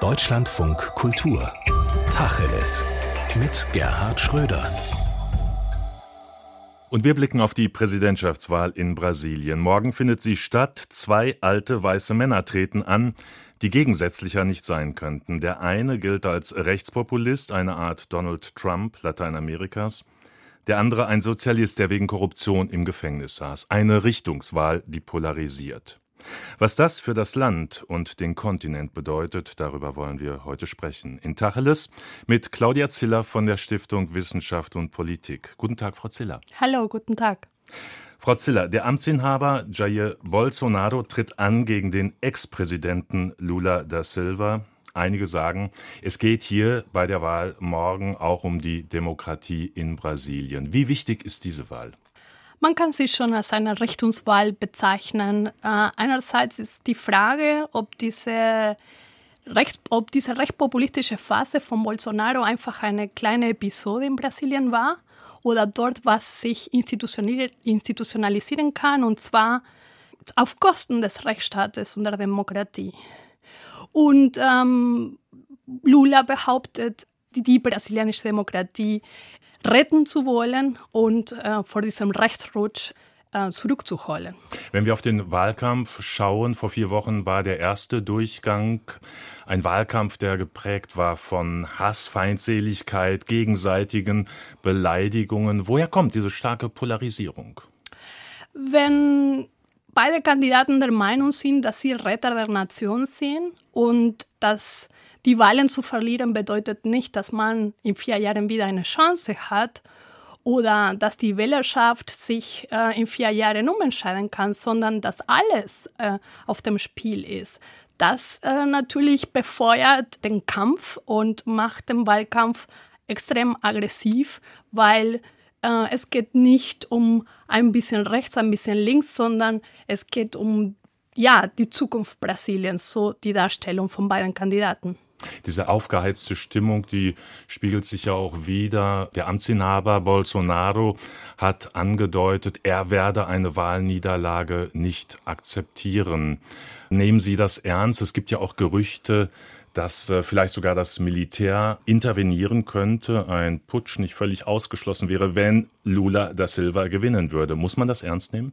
Deutschlandfunk Kultur. Tacheles. Mit Gerhard Schröder. Und wir blicken auf die Präsidentschaftswahl in Brasilien. Morgen findet sie statt. Zwei alte weiße Männer treten an, die gegensätzlicher nicht sein könnten. Der eine gilt als Rechtspopulist, eine Art Donald Trump Lateinamerikas. Der andere ein Sozialist, der wegen Korruption im Gefängnis saß. Eine Richtungswahl, die polarisiert. Was das für das Land und den Kontinent bedeutet, darüber wollen wir heute sprechen. In Tacheles mit Claudia Ziller von der Stiftung Wissenschaft und Politik. Guten Tag, Frau Ziller. Hallo, guten Tag. Frau Ziller, der Amtsinhaber Jair Bolsonaro tritt an gegen den Ex-Präsidenten Lula da Silva. Einige sagen, es geht hier bei der Wahl morgen auch um die Demokratie in Brasilien. Wie wichtig ist diese Wahl? Man kann sie schon als eine Richtungswahl bezeichnen. Äh, einerseits ist die Frage, ob diese, recht, ob diese recht populistische Phase von Bolsonaro einfach eine kleine Episode in Brasilien war oder dort was sich institutionalisieren kann und zwar auf Kosten des Rechtsstaates und der Demokratie. Und ähm, Lula behauptet, die brasilianische Demokratie retten zu wollen und äh, vor diesem Rechtsrutsch äh, zurückzuholen. Wenn wir auf den Wahlkampf schauen, vor vier Wochen war der erste Durchgang ein Wahlkampf, der geprägt war von Hass, Feindseligkeit, gegenseitigen Beleidigungen. Woher kommt diese starke Polarisierung? Wenn beide Kandidaten der Meinung sind, dass sie Retter der Nation sind und dass die Wahlen zu verlieren bedeutet nicht, dass man in vier Jahren wieder eine Chance hat oder dass die Wählerschaft sich äh, in vier Jahren umentscheiden kann, sondern dass alles äh, auf dem Spiel ist. Das äh, natürlich befeuert den Kampf und macht den Wahlkampf extrem aggressiv, weil äh, es geht nicht um ein bisschen rechts, ein bisschen links, sondern es geht um ja, die Zukunft Brasiliens, so die Darstellung von beiden Kandidaten. Diese aufgeheizte Stimmung, die spiegelt sich ja auch wieder. Der Amtsinhaber Bolsonaro hat angedeutet, er werde eine Wahlniederlage nicht akzeptieren. Nehmen Sie das ernst? Es gibt ja auch Gerüchte, dass äh, vielleicht sogar das Militär intervenieren könnte, ein Putsch nicht völlig ausgeschlossen wäre, wenn Lula da Silva gewinnen würde. Muss man das ernst nehmen?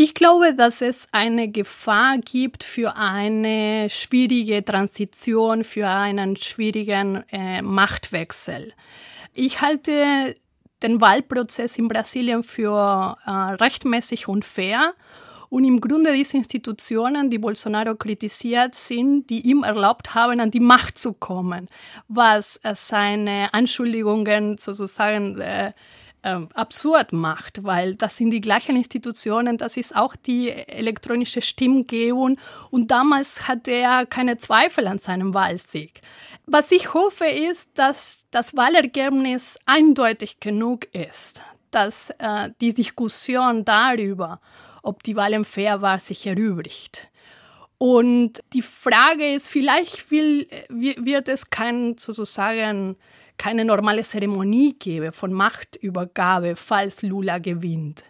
Ich glaube, dass es eine Gefahr gibt für eine schwierige Transition, für einen schwierigen äh, Machtwechsel. Ich halte den Wahlprozess in Brasilien für äh, rechtmäßig und fair. Und im Grunde diese Institutionen, die Bolsonaro kritisiert, sind, die ihm erlaubt haben, an die Macht zu kommen, was äh, seine Anschuldigungen sozusagen äh, ähm, absurd macht, weil das sind die gleichen Institutionen, das ist auch die elektronische Stimmgebung und damals hatte er keine Zweifel an seinem Wahlsieg. Was ich hoffe ist, dass das Wahlergebnis eindeutig genug ist, dass äh, die Diskussion darüber, ob die Wahlen fair war, sich erübrigt. Und die Frage ist, vielleicht will, wird es kein sozusagen keine normale Zeremonie gäbe von Machtübergabe, falls Lula gewinnt.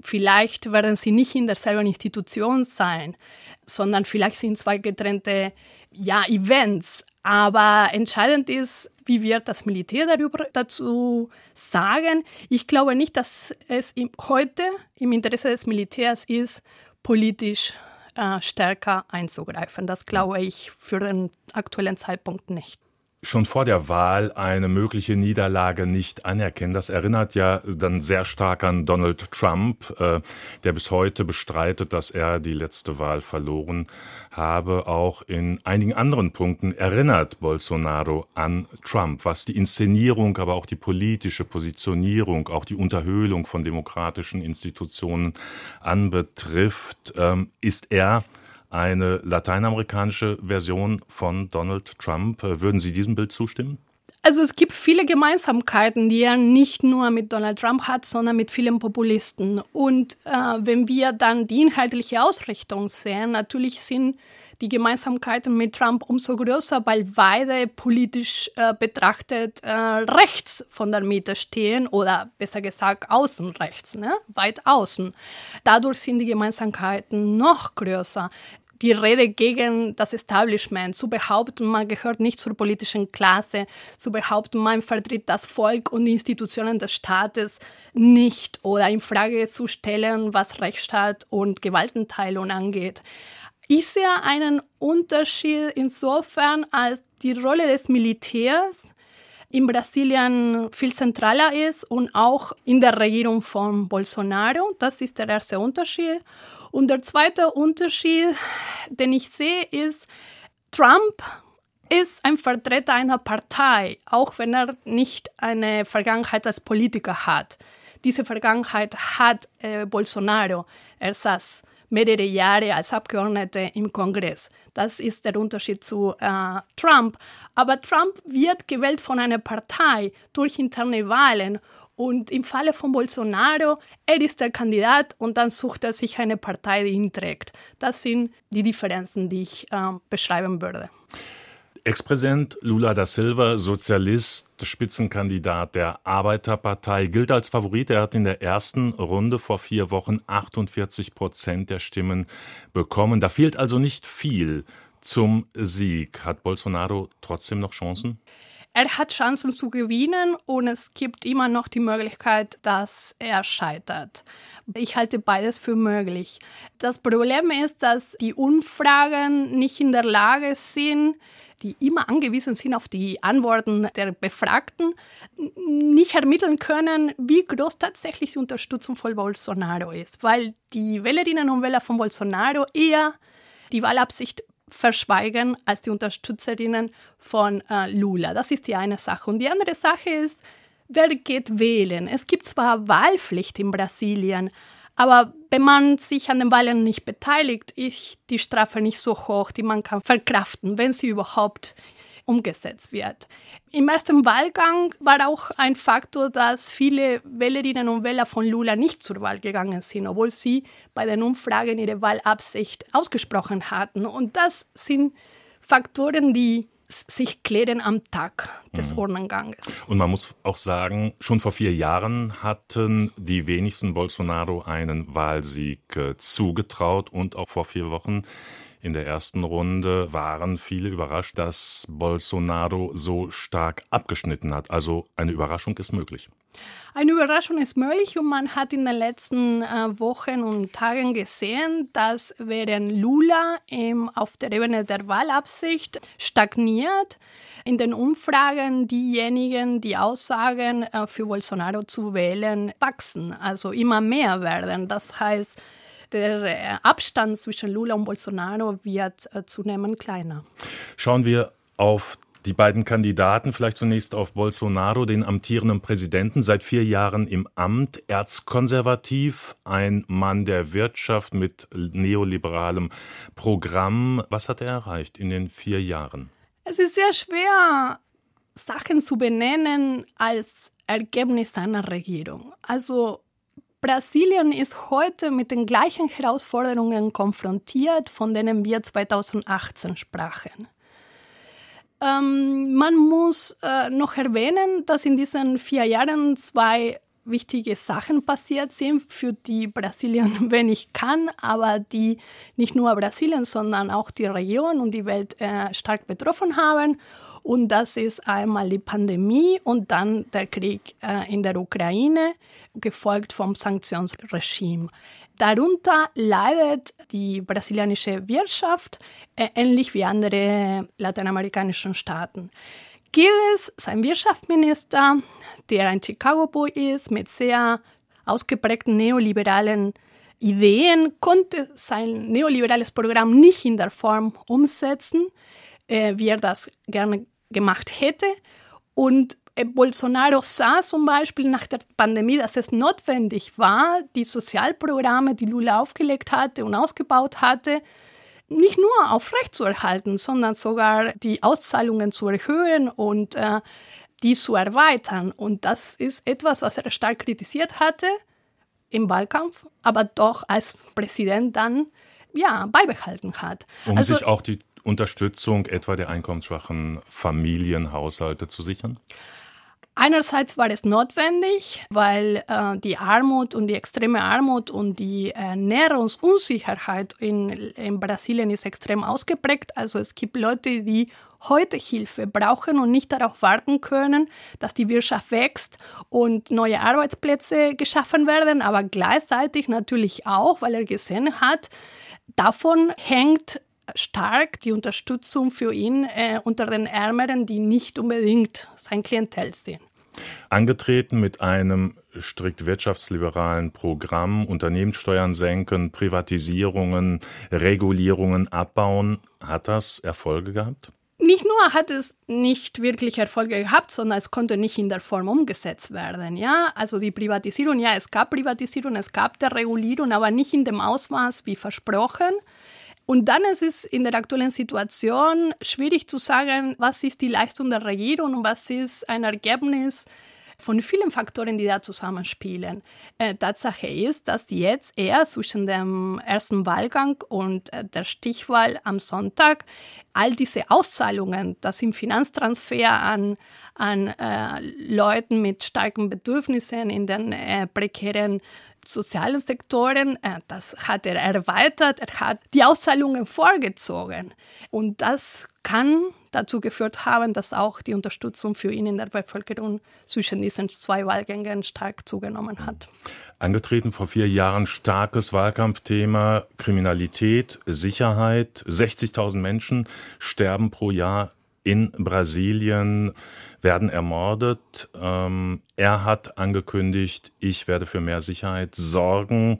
Vielleicht werden sie nicht in derselben Institution sein, sondern vielleicht sind zwei getrennte ja, Events. Aber entscheidend ist, wie wird das Militär darüber dazu sagen. Ich glaube nicht, dass es heute im Interesse des Militärs ist, politisch äh, stärker einzugreifen. Das glaube ich für den aktuellen Zeitpunkt nicht schon vor der Wahl eine mögliche Niederlage nicht anerkennen. Das erinnert ja dann sehr stark an Donald Trump, äh, der bis heute bestreitet, dass er die letzte Wahl verloren habe. Auch in einigen anderen Punkten erinnert Bolsonaro an Trump, was die Inszenierung, aber auch die politische Positionierung, auch die Unterhöhlung von demokratischen Institutionen anbetrifft. Ähm, ist er eine lateinamerikanische Version von Donald Trump. Würden Sie diesem Bild zustimmen? Also es gibt viele Gemeinsamkeiten, die er nicht nur mit Donald Trump hat, sondern mit vielen Populisten. Und äh, wenn wir dann die inhaltliche Ausrichtung sehen, natürlich sind die Gemeinsamkeiten mit Trump umso größer, weil beide politisch äh, betrachtet äh, rechts von der Mitte stehen oder besser gesagt außen rechts, ne? weit außen. Dadurch sind die Gemeinsamkeiten noch größer. Die Rede gegen das Establishment, zu behaupten, man gehört nicht zur politischen Klasse, zu behaupten, man vertritt das Volk und die Institutionen des Staates nicht oder in Frage zu stellen, was Rechtsstaat und Gewaltenteilung angeht. Ich sehe einen Unterschied insofern, als die Rolle des Militärs in Brasilien viel zentraler ist und auch in der Regierung von Bolsonaro. Das ist der erste Unterschied. Und der zweite Unterschied, den ich sehe, ist, Trump ist ein Vertreter einer Partei, auch wenn er nicht eine Vergangenheit als Politiker hat. Diese Vergangenheit hat äh, Bolsonaro. Er saß mehrere Jahre als Abgeordnete im Kongress. Das ist der Unterschied zu äh, Trump. Aber Trump wird gewählt von einer Partei durch interne Wahlen. Und im Falle von Bolsonaro, er ist der Kandidat und dann sucht er sich eine Partei, die ihn trägt. Das sind die Differenzen, die ich äh, beschreiben würde. Ex-Präsident Lula da Silva, Sozialist, Spitzenkandidat der Arbeiterpartei, gilt als Favorit. Er hat in der ersten Runde vor vier Wochen 48 Prozent der Stimmen bekommen. Da fehlt also nicht viel zum Sieg. Hat Bolsonaro trotzdem noch Chancen? Er hat Chancen zu gewinnen und es gibt immer noch die Möglichkeit, dass er scheitert. Ich halte beides für möglich. Das Problem ist, dass die Umfragen nicht in der Lage sind, die immer angewiesen sind auf die Antworten der Befragten, nicht ermitteln können, wie groß tatsächlich die Unterstützung von Bolsonaro ist, weil die Wählerinnen und Wähler von Bolsonaro eher die Wahlabsicht verschweigen als die Unterstützerinnen von äh, Lula. Das ist die eine Sache. Und die andere Sache ist, wer geht wählen? Es gibt zwar Wahlpflicht in Brasilien, aber wenn man sich an den Wahlen nicht beteiligt, ist die Strafe nicht so hoch, die man kann verkraften, wenn sie überhaupt umgesetzt wird. Im ersten Wahlgang war auch ein Faktor, dass viele Wählerinnen und Wähler von Lula nicht zur Wahl gegangen sind, obwohl sie bei den Umfragen ihre Wahlabsicht ausgesprochen hatten. Und das sind Faktoren, die sich klären am Tag des mhm. Urnenganges. Und man muss auch sagen, schon vor vier Jahren hatten die wenigsten Bolsonaro einen Wahlsieg äh, zugetraut und auch vor vier Wochen in der ersten Runde waren viele überrascht, dass Bolsonaro so stark abgeschnitten hat. Also eine Überraschung ist möglich. Eine Überraschung ist möglich und man hat in den letzten äh, Wochen und Tagen gesehen, dass während Lula ähm, auf der Ebene der Wahlabsicht stagniert, in den Umfragen diejenigen, die aussagen, äh, für Bolsonaro zu wählen, wachsen, also immer mehr werden. Das heißt, der äh, Abstand zwischen Lula und Bolsonaro wird äh, zunehmend kleiner. Schauen wir auf die beiden Kandidaten, vielleicht zunächst auf Bolsonaro, den amtierenden Präsidenten, seit vier Jahren im Amt, erzkonservativ, ein Mann der Wirtschaft mit neoliberalem Programm. Was hat er erreicht in den vier Jahren? Es ist sehr schwer, Sachen zu benennen als Ergebnis seiner Regierung. Also Brasilien ist heute mit den gleichen Herausforderungen konfrontiert, von denen wir 2018 sprachen. Ähm, man muss äh, noch erwähnen, dass in diesen vier Jahren zwei wichtige Sachen passiert sind, für die Brasilien wenig kann, aber die nicht nur Brasilien, sondern auch die Region und die Welt äh, stark betroffen haben. Und das ist einmal die Pandemie und dann der Krieg äh, in der Ukraine, gefolgt vom Sanktionsregime. Darunter leidet die brasilianische Wirtschaft, äh, ähnlich wie andere lateinamerikanischen Staaten. Giles, sein Wirtschaftsminister, der ein Chicago-Boy ist, mit sehr ausgeprägten neoliberalen Ideen, konnte sein neoliberales Programm nicht in der Form umsetzen, äh, wie er das gerne gemacht hätte. Und äh, Bolsonaro sah zum Beispiel nach der Pandemie, dass es notwendig war, die Sozialprogramme, die Lula aufgelegt hatte und ausgebaut hatte, nicht nur aufrechtzuerhalten, sondern sogar die Auszahlungen zu erhöhen und äh, die zu erweitern. Und das ist etwas, was er stark kritisiert hatte im Wahlkampf, aber doch als Präsident dann ja, beibehalten hat. Um also, sich auch die Unterstützung etwa der einkommensschwachen Familienhaushalte zu sichern? Einerseits war es notwendig, weil äh, die Armut und die extreme Armut und die Ernährungsunsicherheit in, in Brasilien ist extrem ausgeprägt. Also es gibt Leute, die heute Hilfe brauchen und nicht darauf warten können, dass die Wirtschaft wächst und neue Arbeitsplätze geschaffen werden, aber gleichzeitig natürlich auch, weil er gesehen hat, davon hängt stark die Unterstützung für ihn äh, unter den Ärmeren, die nicht unbedingt sein Klientel sind. Angetreten mit einem strikt wirtschaftsliberalen Programm, Unternehmenssteuern senken, Privatisierungen, Regulierungen abbauen, hat das Erfolge gehabt? Nicht nur hat es nicht wirklich Erfolge gehabt, sondern es konnte nicht in der Form umgesetzt werden. Ja, also die Privatisierung, ja, es gab Privatisierung, es gab der Regulierung, aber nicht in dem Ausmaß wie versprochen. Und dann ist es in der aktuellen Situation schwierig zu sagen, was ist die Leistung der Regierung und was ist ein Ergebnis von vielen Faktoren, die da zusammenspielen. Äh, Tatsache ist, dass jetzt eher zwischen dem ersten Wahlgang und äh, der Stichwahl am Sonntag all diese Auszahlungen, das sind Finanztransfer an, an äh, Leuten mit starken Bedürfnissen in den äh, prekären sozialen Sektoren, äh, das hat er erweitert, er hat die Auszahlungen vorgezogen. Und das kann dazu geführt haben, dass auch die Unterstützung für ihn in der Bevölkerung zwischen diesen zwei Wahlgängen stark zugenommen hat. Angetreten vor vier Jahren starkes Wahlkampfthema Kriminalität, Sicherheit. 60.000 Menschen sterben pro Jahr in Brasilien werden ermordet. Ähm, er hat angekündigt, ich werde für mehr Sicherheit sorgen.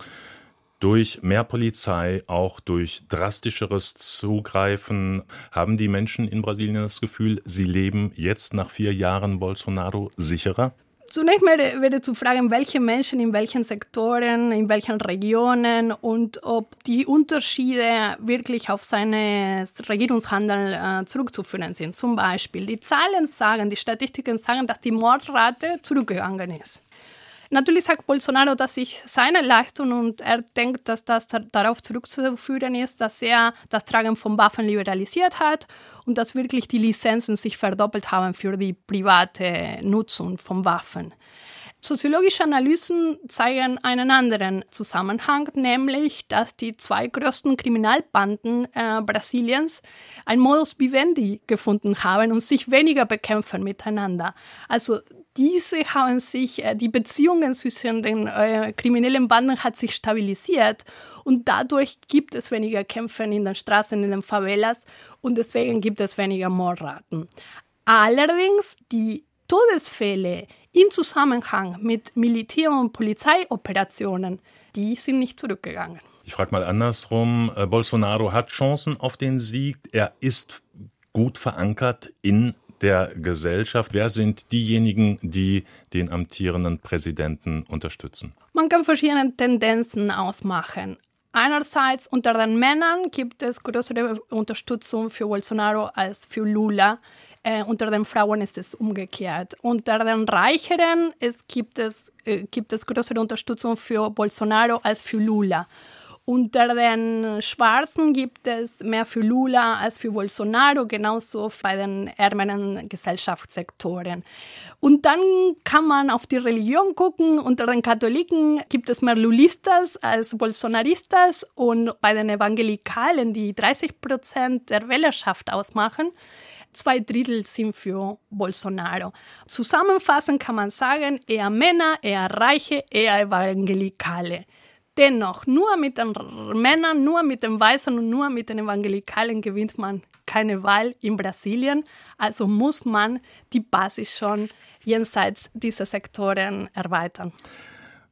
Durch mehr Polizei, auch durch drastischeres Zugreifen, haben die Menschen in Brasilien das Gefühl, sie leben jetzt nach vier Jahren Bolsonaro sicherer? Zunächst mal wäre zu fragen, welche Menschen in welchen Sektoren, in welchen Regionen und ob die Unterschiede wirklich auf seine Regierungshandeln äh, zurückzuführen sind. Zum Beispiel, die Zahlen sagen, die Statistiken sagen, dass die Mordrate zurückgegangen ist. Natürlich sagt Bolsonaro, dass sich seine Leistung und er denkt, dass das darauf zurückzuführen ist, dass er das Tragen von Waffen liberalisiert hat und dass wirklich die Lizenzen sich verdoppelt haben für die private Nutzung von Waffen. Soziologische Analysen zeigen einen anderen Zusammenhang, nämlich, dass die zwei größten Kriminalbanden äh, Brasiliens ein Modus vivendi gefunden haben und sich weniger bekämpfen miteinander. Also diese haben sich, äh, die Beziehungen zwischen den äh, kriminellen Banden hat sich stabilisiert und dadurch gibt es weniger Kämpfe in den Straßen, in den Favelas und deswegen gibt es weniger Mordraten. Allerdings die Todesfälle im Zusammenhang mit Militär- und Polizeioperationen, die sind nicht zurückgegangen. Ich frage mal andersrum. Äh, Bolsonaro hat Chancen auf den Sieg. Er ist gut verankert in der Gesellschaft? Wer sind diejenigen, die den amtierenden Präsidenten unterstützen? Man kann verschiedene Tendenzen ausmachen. Einerseits unter den Männern gibt es größere Unterstützung für Bolsonaro als für Lula. Äh, unter den Frauen ist es umgekehrt. Unter den Reicheren es gibt, es, äh, gibt es größere Unterstützung für Bolsonaro als für Lula. Unter den Schwarzen gibt es mehr für Lula als für Bolsonaro, genauso bei den ärmeren Gesellschaftssektoren. Und dann kann man auf die Religion gucken. Unter den Katholiken gibt es mehr Lulistas als Bolsonaristas und bei den Evangelikalen, die 30 Prozent der Wählerschaft ausmachen, zwei Drittel sind für Bolsonaro. Zusammenfassend kann man sagen, eher Männer, eher Reiche, eher Evangelikale. Dennoch, nur mit den Männern, nur mit den Weißen und nur mit den Evangelikalen gewinnt man keine Wahl in Brasilien. Also muss man die Basis schon jenseits dieser Sektoren erweitern.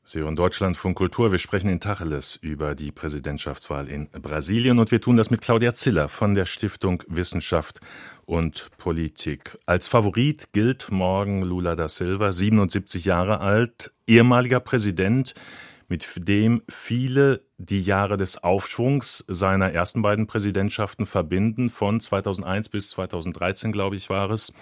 Sie hören Deutschlandfunk Kultur. Wir sprechen in Tacheles über die Präsidentschaftswahl in Brasilien und wir tun das mit Claudia Ziller von der Stiftung Wissenschaft und Politik. Als Favorit gilt morgen Lula da Silva, 77 Jahre alt, ehemaliger Präsident mit dem viele die Jahre des Aufschwungs seiner ersten beiden Präsidentschaften verbinden, von 2001 bis 2013, glaube ich, war es.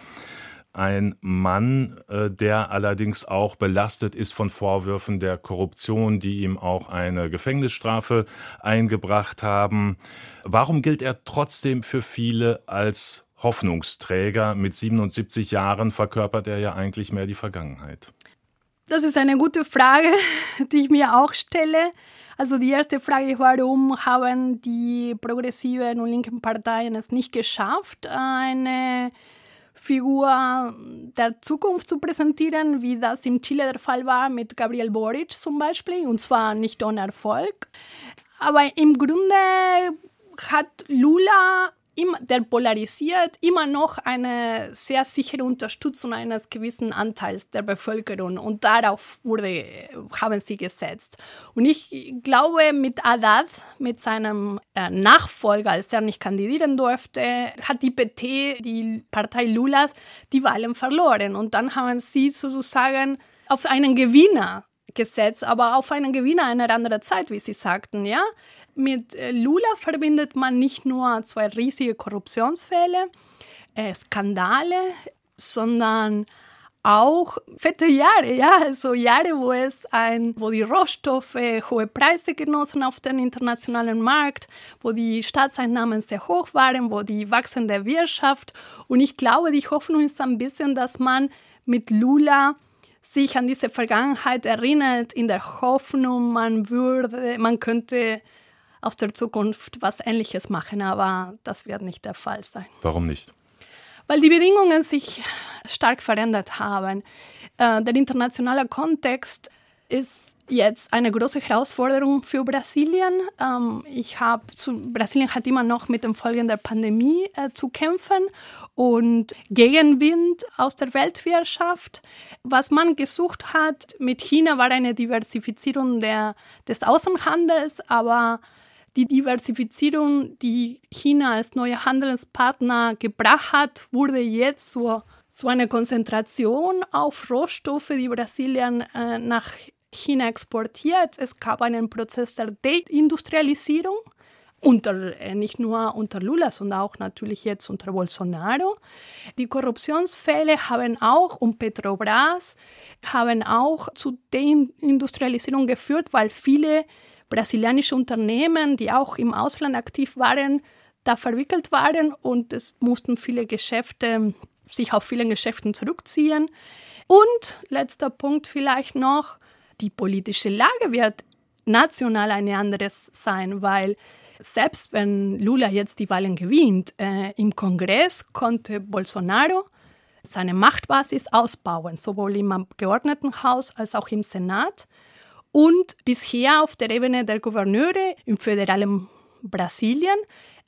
Ein Mann, äh, der allerdings auch belastet ist von Vorwürfen der Korruption, die ihm auch eine Gefängnisstrafe eingebracht haben. Warum gilt er trotzdem für viele als Hoffnungsträger. Mit 77 Jahren verkörpert er ja eigentlich mehr die Vergangenheit. Das ist eine gute Frage, die ich mir auch stelle. Also die erste Frage, warum haben die progressiven und linken Parteien es nicht geschafft, eine Figur der Zukunft zu präsentieren, wie das in Chile der Fall war mit Gabriel Boric zum Beispiel, und zwar nicht ohne Erfolg. Aber im Grunde hat Lula der polarisiert immer noch eine sehr sichere Unterstützung eines gewissen Anteils der Bevölkerung und darauf wurde, haben sie gesetzt. Und ich glaube, mit Haddad, mit seinem äh, Nachfolger, als er nicht kandidieren durfte, hat die PT, die Partei Lulas, die Wahlen verloren. Und dann haben sie sozusagen auf einen Gewinner gesetzt, aber auf einen Gewinner einer anderen Zeit, wie Sie sagten, ja. Mit äh, Lula verbindet man nicht nur zwei riesige Korruptionsfälle, äh, Skandale, sondern auch fette Jahre, ja, also Jahre, wo es ein, wo die Rohstoffe hohe Preise genossen auf dem internationalen Markt, wo die Staatseinnahmen sehr hoch waren, wo die wachsende Wirtschaft und ich glaube, die Hoffnung ist ein bisschen, dass man mit Lula sich an diese Vergangenheit erinnert, in der Hoffnung, man würde, man könnte aus der Zukunft was Ähnliches machen, aber das wird nicht der Fall sein. Warum nicht? Weil die Bedingungen sich stark verändert haben. Äh, der internationale Kontext ist jetzt eine große Herausforderung für Brasilien. Ähm, ich habe Brasilien hat immer noch mit den Folgen der Pandemie äh, zu kämpfen und Gegenwind aus der Weltwirtschaft. Was man gesucht hat mit China war eine Diversifizierung der, des Außenhandels, aber die Diversifizierung, die China als neuer Handelspartner gebracht hat, wurde jetzt so, so eine Konzentration auf Rohstoffe, die Brasilien äh, nach China exportiert. Es gab einen Prozess der Deindustrialisierung. Unter, äh, nicht nur unter Lula, sondern auch natürlich jetzt unter Bolsonaro. Die Korruptionsfälle haben auch und Petrobras haben auch zu Deindustrialisierung geführt, weil viele brasilianische Unternehmen, die auch im Ausland aktiv waren, da verwickelt waren und es mussten viele Geschäfte sich auf vielen Geschäften zurückziehen. Und letzter Punkt vielleicht noch, die politische Lage wird national eine andere sein, weil selbst wenn Lula jetzt die Wahlen gewinnt, äh, im Kongress konnte Bolsonaro seine Machtbasis ausbauen, sowohl im Abgeordnetenhaus als auch im Senat und bisher auf der Ebene der Gouverneure im föderalen Brasilien.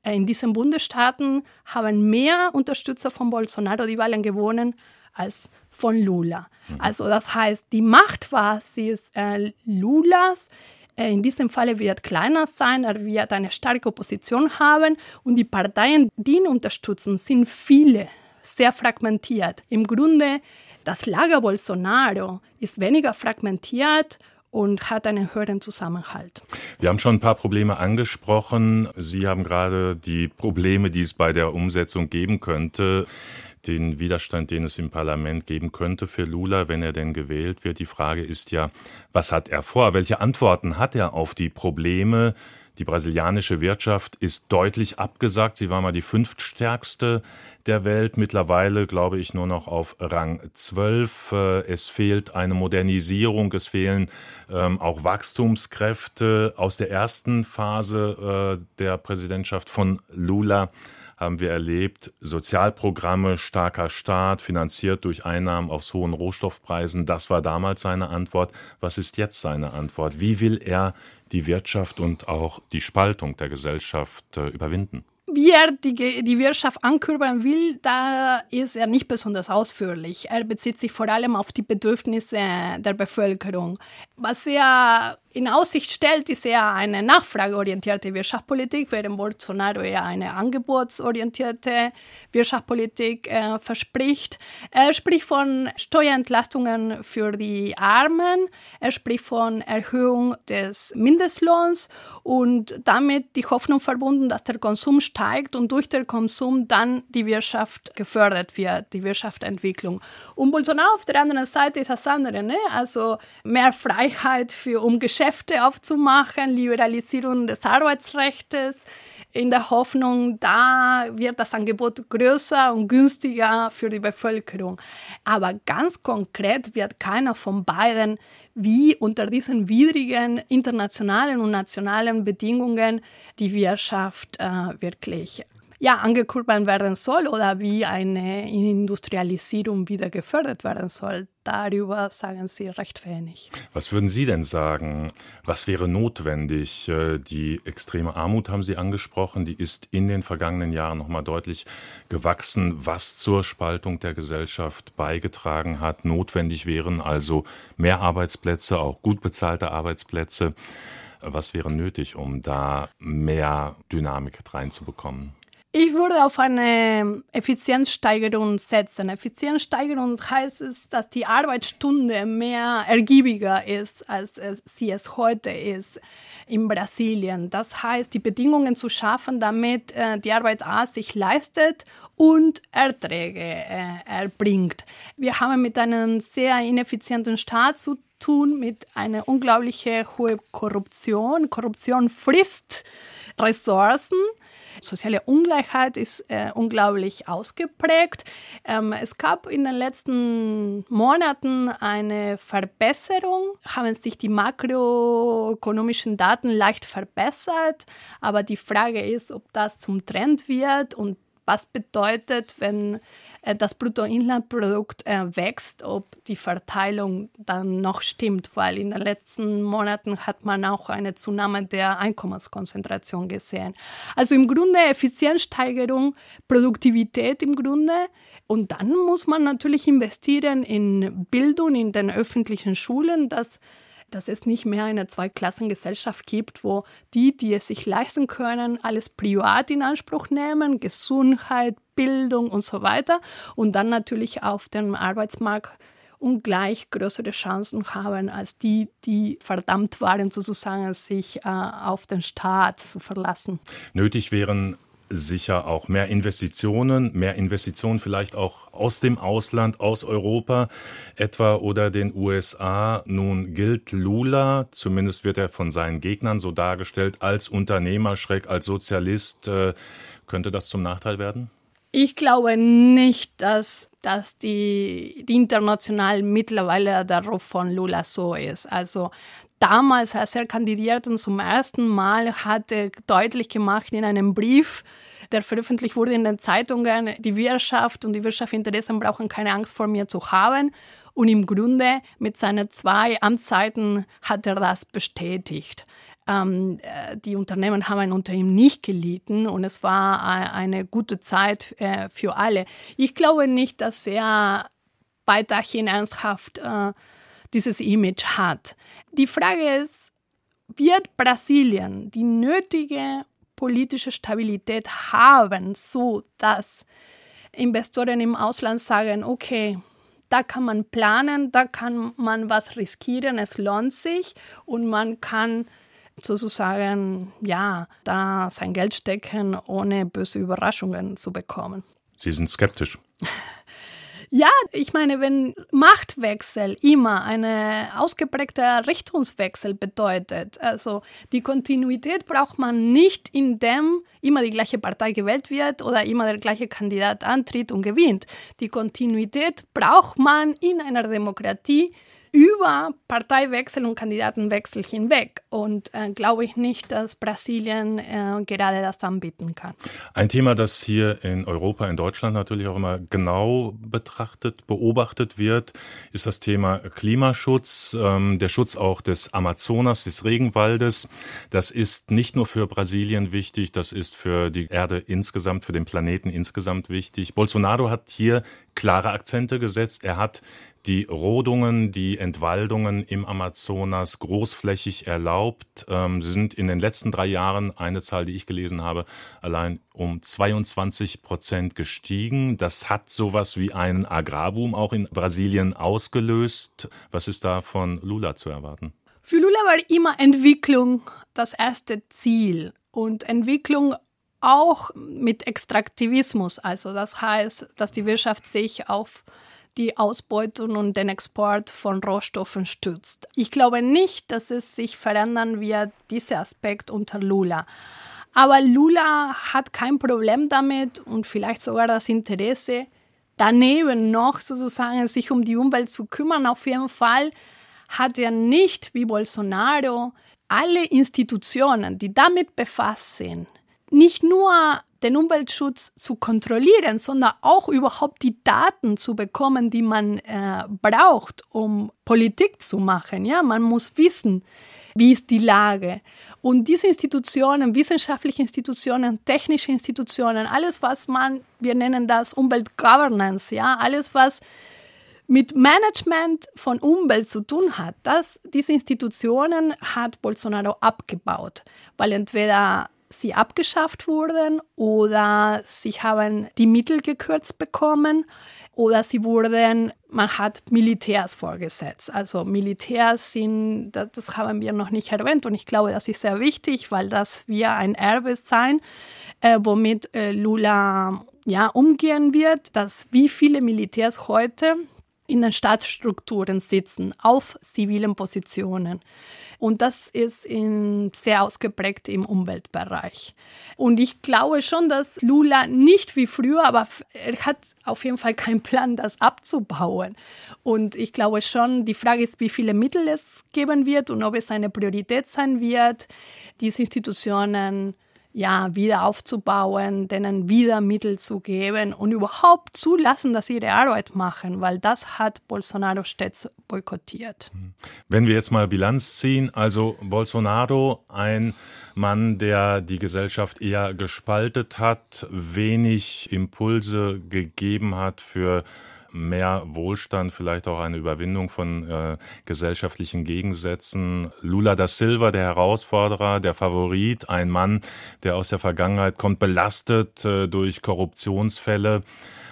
Äh, in diesen Bundesstaaten haben mehr Unterstützer von Bolsonaro die Wahlen gewonnen als von Lula. Mhm. Also das heißt, die Machtbasis äh, Lulas äh, in diesem Falle wird kleiner sein, er wird eine starke Opposition haben und die Parteien, die ihn unterstützen, sind viele, sehr fragmentiert. Im Grunde, das Lager Bolsonaro ist weniger fragmentiert und hat einen höheren Zusammenhalt. Wir haben schon ein paar Probleme angesprochen. Sie haben gerade die Probleme, die es bei der Umsetzung geben könnte, den Widerstand, den es im Parlament geben könnte für Lula, wenn er denn gewählt wird. Die Frage ist ja, was hat er vor? Welche Antworten hat er auf die Probleme? Die brasilianische Wirtschaft ist deutlich abgesagt. Sie war mal die fünftstärkste der Welt. Mittlerweile, glaube ich, nur noch auf Rang 12. Äh, es fehlt eine Modernisierung. Es fehlen ähm, auch Wachstumskräfte. Aus der ersten Phase äh, der Präsidentschaft von Lula haben wir erlebt, Sozialprogramme, starker Staat, finanziert durch Einnahmen aus hohen Rohstoffpreisen. Das war damals seine Antwort. Was ist jetzt seine Antwort? Wie will er die Wirtschaft und auch die Spaltung der Gesellschaft äh, überwinden? Wie er die, die Wirtschaft ankurbeln will, da ist er nicht besonders ausführlich. Er bezieht sich vor allem auf die Bedürfnisse der Bevölkerung. Was er in Aussicht stellt, ist eher eine nachfrageorientierte Wirtschaftspolitik, während Bolsonaro eher eine angebotsorientierte Wirtschaftspolitik äh, verspricht. Er spricht von Steuerentlastungen für die Armen, er spricht von Erhöhung des Mindestlohns und damit die Hoffnung verbunden, dass der Konsum steigt und durch den Konsum dann die Wirtschaft gefördert wird, die Wirtschaftsentwicklung. Und Bolsonaro auf der anderen Seite ist das andere, ne? also mehr Freiheit für um aufzumachen, Liberalisierung des Arbeitsrechts, in der Hoffnung, da wird das Angebot größer und günstiger für die Bevölkerung. Aber ganz konkret wird keiner von beiden, wie unter diesen widrigen internationalen und nationalen Bedingungen die Wirtschaft äh, wirklich ja, angekurbelt werden soll oder wie eine Industrialisierung wieder gefördert werden soll. Darüber sagen Sie recht wenig. Was würden Sie denn sagen? Was wäre notwendig? Äh, die extreme Armut haben Sie angesprochen, die ist in den vergangenen Jahren nochmal deutlich gewachsen, was zur Spaltung der Gesellschaft beigetragen hat. Notwendig wären also mehr Arbeitsplätze, auch gut bezahlte Arbeitsplätze. Was wäre nötig, um da mehr Dynamik reinzubekommen? Ich würde auf eine Effizienzsteigerung setzen. Effizienzsteigerung heißt es, dass die Arbeitsstunde mehr ergiebiger ist, als sie es heute ist in Brasilien. Das heißt, die Bedingungen zu schaffen, damit äh, die Arbeitsart sich leistet und Erträge äh, erbringt. Wir haben mit einem sehr ineffizienten Staat zu tun, mit einer unglaublich hohen Korruption. Korruption frisst Ressourcen soziale Ungleichheit ist äh, unglaublich ausgeprägt. Ähm, es gab in den letzten Monaten eine Verbesserung, haben sich die makroökonomischen Daten leicht verbessert, aber die Frage ist, ob das zum Trend wird und was bedeutet, wenn das Bruttoinlandprodukt äh, wächst, ob die Verteilung dann noch stimmt, weil in den letzten Monaten hat man auch eine Zunahme der Einkommenskonzentration gesehen. Also im Grunde Effizienzsteigerung, Produktivität im Grunde. Und dann muss man natürlich investieren in Bildung in den öffentlichen Schulen, dass dass es nicht mehr eine Zweiklassengesellschaft gibt, wo die, die es sich leisten können, alles privat in Anspruch nehmen, Gesundheit, Bildung und so weiter und dann natürlich auf dem Arbeitsmarkt ungleich größere Chancen haben als die, die verdammt waren, sozusagen sich äh, auf den Staat zu verlassen. Nötig wären sicher auch mehr Investitionen, mehr Investitionen vielleicht auch aus dem Ausland, aus Europa etwa oder den USA. Nun gilt Lula, zumindest wird er von seinen Gegnern so dargestellt, als Unternehmerschreck, als Sozialist. Äh, könnte das zum Nachteil werden? Ich glaube nicht, dass, dass die, die international mittlerweile der Ruf von Lula so ist. Also damals, als er kandidierte zum ersten Mal, hat er deutlich gemacht in einem Brief, der veröffentlicht wurde in den Zeitungen, die Wirtschaft und die Wirtschaftsinteressen brauchen keine Angst vor mir zu haben. Und im Grunde mit seinen zwei Amtszeiten hat er das bestätigt. Ähm, äh, die Unternehmen haben unter ihm nicht gelitten und es war eine gute Zeit äh, für alle. Ich glaube nicht, dass er weiterhin ernsthaft äh, dieses Image hat. Die Frage ist, wird Brasilien die nötige politische Stabilität haben, so dass Investoren im Ausland sagen, okay, da kann man planen, da kann man was riskieren, es lohnt sich und man kann sozusagen, ja, da sein Geld stecken, ohne böse Überraschungen zu bekommen. Sie sind skeptisch. Ja, ich meine, wenn Machtwechsel immer eine ausgeprägte Richtungswechsel bedeutet, also die Kontinuität braucht man nicht, indem immer die gleiche Partei gewählt wird oder immer der gleiche Kandidat antritt und gewinnt. Die Kontinuität braucht man in einer Demokratie, über Parteiwechsel und Kandidatenwechsel hinweg. Und äh, glaube ich nicht, dass Brasilien äh, gerade das anbieten kann. Ein Thema, das hier in Europa, in Deutschland natürlich auch immer genau betrachtet, beobachtet wird, ist das Thema Klimaschutz, ähm, der Schutz auch des Amazonas, des Regenwaldes. Das ist nicht nur für Brasilien wichtig, das ist für die Erde insgesamt, für den Planeten insgesamt wichtig. Bolsonaro hat hier klare Akzente gesetzt. Er hat die Rodungen, die Entwaldungen im Amazonas großflächig erlaubt. Ähm, sind in den letzten drei Jahren, eine Zahl, die ich gelesen habe, allein um 22 Prozent gestiegen. Das hat sowas wie einen Agrarboom auch in Brasilien ausgelöst. Was ist da von Lula zu erwarten? Für Lula war immer Entwicklung das erste Ziel und Entwicklung auch mit Extraktivismus. Also das heißt, dass die Wirtschaft sich auf die Ausbeutung und den Export von Rohstoffen stützt. Ich glaube nicht, dass es sich verändern wird, dieser Aspekt unter Lula. Aber Lula hat kein Problem damit und vielleicht sogar das Interesse, daneben noch sozusagen sich um die Umwelt zu kümmern. Auf jeden Fall hat er nicht wie Bolsonaro alle Institutionen, die damit befasst sind, nicht nur den Umweltschutz zu kontrollieren, sondern auch überhaupt die Daten zu bekommen, die man äh, braucht, um Politik zu machen. Ja, man muss wissen, wie ist die Lage. Und diese Institutionen, wissenschaftliche Institutionen, technische Institutionen, alles, was man, wir nennen das Umweltgovernance, ja, alles, was mit Management von Umwelt zu tun hat, das, diese Institutionen hat Bolsonaro abgebaut, weil entweder sie abgeschafft wurden oder sie haben die Mittel gekürzt bekommen oder sie wurden, man hat Militärs vorgesetzt. Also Militärs sind, das haben wir noch nicht erwähnt und ich glaube, das ist sehr wichtig, weil das wir ein Erbe sein, äh, womit äh, Lula ja, umgehen wird, dass wie viele Militärs heute in den Staatsstrukturen sitzen, auf zivilen Positionen. Und das ist in, sehr ausgeprägt im Umweltbereich. Und ich glaube schon, dass Lula nicht wie früher, aber er hat auf jeden Fall keinen Plan, das abzubauen. Und ich glaube schon, die Frage ist, wie viele Mittel es geben wird und ob es eine Priorität sein wird, diese Institutionen ja, wieder aufzubauen, denen wieder Mittel zu geben und überhaupt zulassen, dass sie ihre Arbeit machen, weil das hat Bolsonaro stets boykottiert. Wenn wir jetzt mal Bilanz ziehen, also Bolsonaro, ein Mann, der die Gesellschaft eher gespaltet hat, wenig Impulse gegeben hat für mehr Wohlstand, vielleicht auch eine Überwindung von äh, gesellschaftlichen Gegensätzen. Lula da Silva, der Herausforderer, der Favorit, ein Mann, der aus der Vergangenheit kommt, belastet äh, durch Korruptionsfälle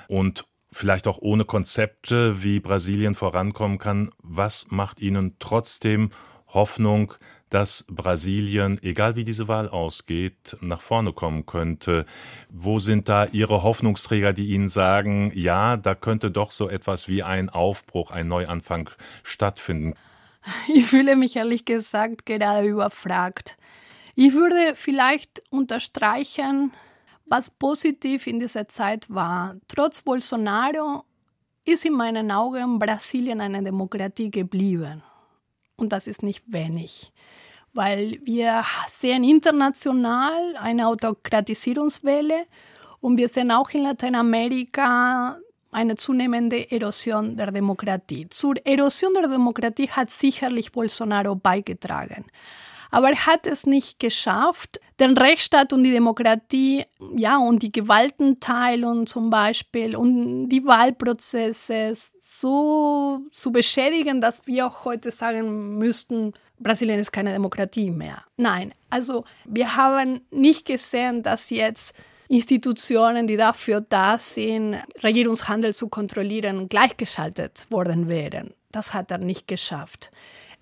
und vielleicht auch ohne Konzepte, wie Brasilien vorankommen kann. Was macht Ihnen trotzdem Hoffnung, dass Brasilien, egal wie diese Wahl ausgeht, nach vorne kommen könnte. Wo sind da Ihre Hoffnungsträger, die Ihnen sagen, ja, da könnte doch so etwas wie ein Aufbruch, ein Neuanfang stattfinden? Ich fühle mich ehrlich gesagt gerade überfragt. Ich würde vielleicht unterstreichen, was positiv in dieser Zeit war. Trotz Bolsonaro ist in meinen Augen Brasilien eine Demokratie geblieben. Und das ist nicht wenig weil wir sehen international eine Autokratisierungswelle und wir sehen auch in Lateinamerika eine zunehmende Erosion der Demokratie. Zur Erosion der Demokratie hat sicherlich Bolsonaro beigetragen. Aber er hat es nicht geschafft, den Rechtsstaat und die Demokratie, ja, und die Gewaltenteilung zum Beispiel und die Wahlprozesse so zu beschädigen, dass wir auch heute sagen müssten, Brasilien ist keine Demokratie mehr. Nein, also wir haben nicht gesehen, dass jetzt Institutionen, die dafür da sind, Regierungshandel zu kontrollieren, gleichgeschaltet worden wären. Das hat er nicht geschafft.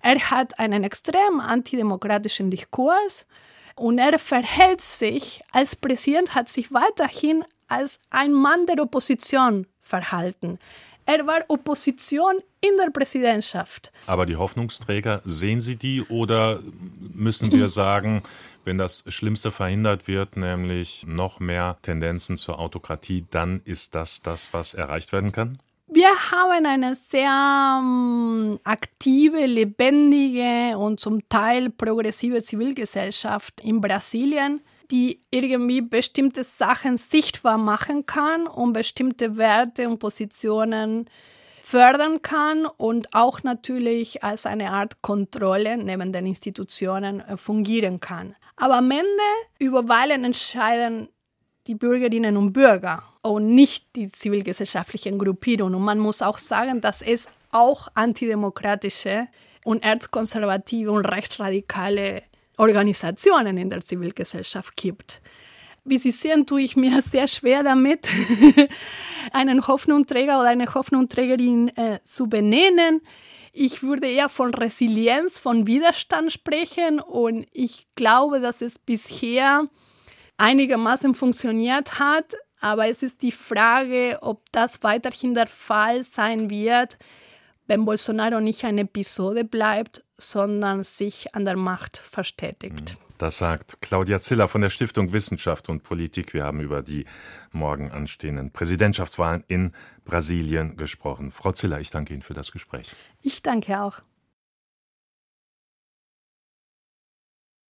Er hat einen extrem antidemokratischen Diskurs und er verhält sich als Präsident, hat sich weiterhin als ein Mann der Opposition verhalten. Er war Opposition in der Präsidentschaft. Aber die Hoffnungsträger, sehen Sie die oder müssen wir sagen, wenn das Schlimmste verhindert wird, nämlich noch mehr Tendenzen zur Autokratie, dann ist das das, was erreicht werden kann? Wir haben eine sehr um, aktive, lebendige und zum Teil progressive Zivilgesellschaft in Brasilien die irgendwie bestimmte Sachen sichtbar machen kann und bestimmte Werte und Positionen fördern kann und auch natürlich als eine Art Kontrolle neben den Institutionen äh, fungieren kann. Aber am Ende über Wahlen entscheiden die Bürgerinnen und Bürger und nicht die zivilgesellschaftlichen Gruppierungen. Und man muss auch sagen, dass es auch antidemokratische und erzkonservative und rechtsradikale Organisationen in der Zivilgesellschaft gibt. Wie Sie sehen, tue ich mir sehr schwer damit, einen Hoffnungsträger oder eine Hoffnungsträgerin äh, zu benennen. Ich würde eher von Resilienz, von Widerstand sprechen und ich glaube, dass es bisher einigermaßen funktioniert hat, aber es ist die Frage, ob das weiterhin der Fall sein wird, wenn Bolsonaro nicht eine Episode bleibt, sondern sich an der Macht verstetigt. Das sagt Claudia Ziller von der Stiftung Wissenschaft und Politik. Wir haben über die morgen anstehenden Präsidentschaftswahlen in Brasilien gesprochen. Frau Ziller, ich danke Ihnen für das Gespräch. Ich danke auch.